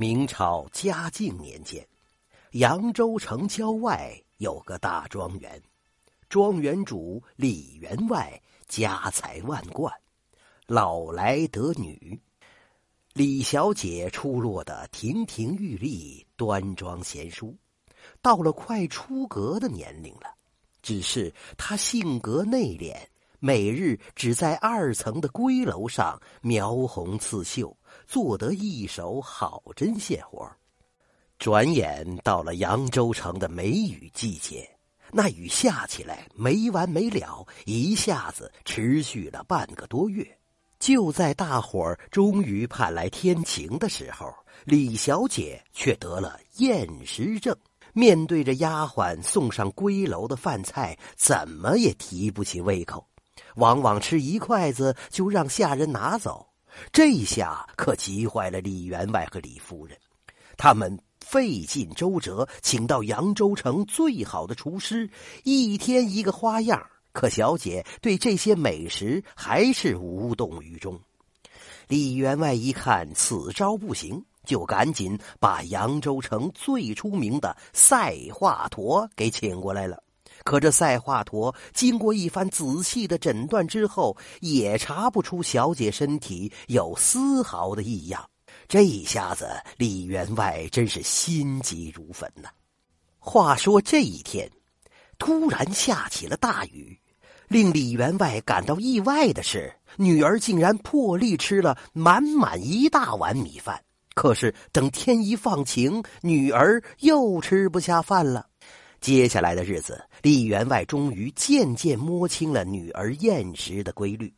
明朝嘉靖年间，扬州城郊外有个大庄园，庄园主李员外家财万贯，老来得女。李小姐出落得亭亭玉立、端庄贤淑，到了快出阁的年龄了。只是她性格内敛，每日只在二层的闺楼上描红刺绣。做得一手好针线活转眼到了扬州城的梅雨季节，那雨下起来没完没了，一下子持续了半个多月。就在大伙儿终于盼来天晴的时候，李小姐却得了厌食症。面对着丫鬟送上归楼的饭菜，怎么也提不起胃口，往往吃一筷子就让下人拿走。这下可急坏了李员外和李夫人，他们费尽周折请到扬州城最好的厨师，一天一个花样。可小姐对这些美食还是无动于衷。李员外一看此招不行，就赶紧把扬州城最出名的赛华佗给请过来了。可这赛华佗经过一番仔细的诊断之后，也查不出小姐身体有丝毫的异样。这一下子，李员外真是心急如焚呐。话说这一天，突然下起了大雨，令李员外感到意外的是，女儿竟然破例吃了满满一大碗米饭。可是等天一放晴，女儿又吃不下饭了。接下来的日子，李员外终于渐渐摸清了女儿厌食的规律。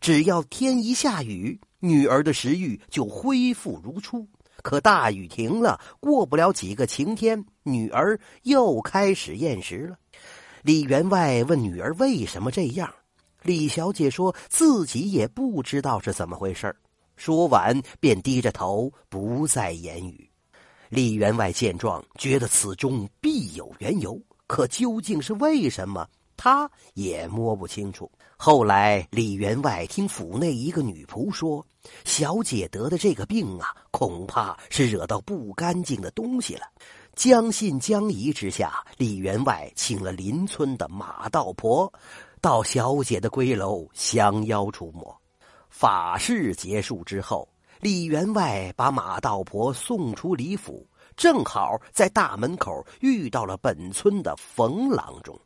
只要天一下雨，女儿的食欲就恢复如初。可大雨停了，过不了几个晴天，女儿又开始厌食了。李员外问女儿为什么这样，李小姐说自己也不知道是怎么回事说完便低着头不再言语。李员外见状，觉得此中必有缘由，可究竟是为什么，他也摸不清楚。后来，李员外听府内一个女仆说，小姐得的这个病啊，恐怕是惹到不干净的东西了。将信将疑之下，李员外请了邻村的马道婆，到小姐的闺楼降妖除魔。法事结束之后。李员外把马道婆送出李府，正好在大门口遇到了本村的冯郎中。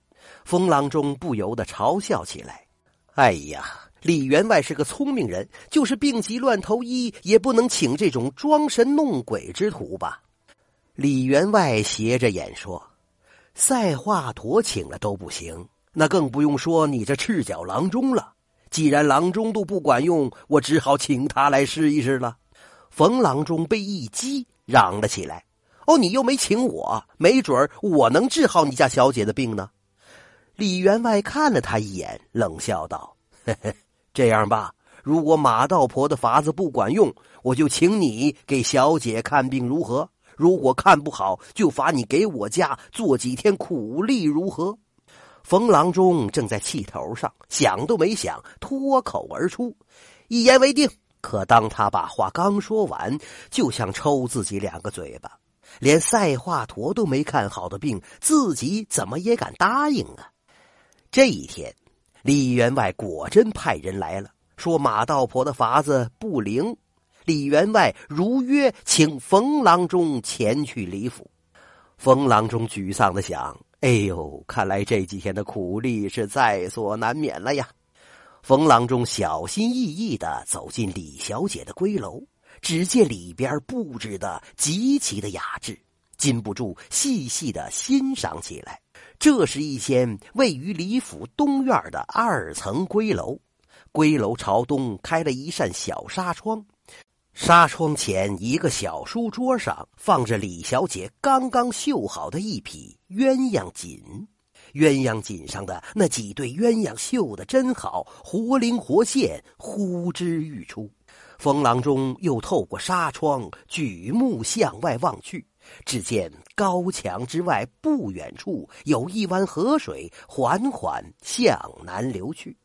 冯郎中不由得嘲笑起来：“哎呀，李员外是个聪明人，就是病急乱投医，也不能请这种装神弄鬼之徒吧？”李员外斜着眼说：“赛华佗请了都不行，那更不用说你这赤脚郎中了。”既然郎中都不管用，我只好请他来试一试了。冯郎中被一激，嚷了起来：“哦，你又没请我，没准儿我能治好你家小姐的病呢。”李员外看了他一眼，冷笑道：“嘿嘿，这样吧，如果马道婆的法子不管用，我就请你给小姐看病，如何？如果看不好，就罚你给我家做几天苦力，如何？”冯郎中正在气头上，想都没想，脱口而出：“一言为定。”可当他把话刚说完，就想抽自己两个嘴巴。连赛华佗都没看好的病，自己怎么也敢答应啊？这一天，李员外果真派人来了，说马道婆的法子不灵。李员外如约请冯郎中前去李府。冯郎中沮丧的想。哎呦，看来这几天的苦力是在所难免了呀！冯郎中小心翼翼的走进李小姐的闺楼，只见里边布置的极其的雅致，禁不住细细的欣赏起来。这是一间位于李府东院的二层闺楼，闺楼朝东开了一扇小纱窗。纱窗前一个小书桌上放着李小姐刚刚绣好的一匹鸳鸯锦，鸳鸯锦上的那几对鸳鸯绣的真好，活灵活现，呼之欲出。风廊中又透过纱窗举目向外望去，只见高墙之外不远处有一湾河水缓缓向南流去。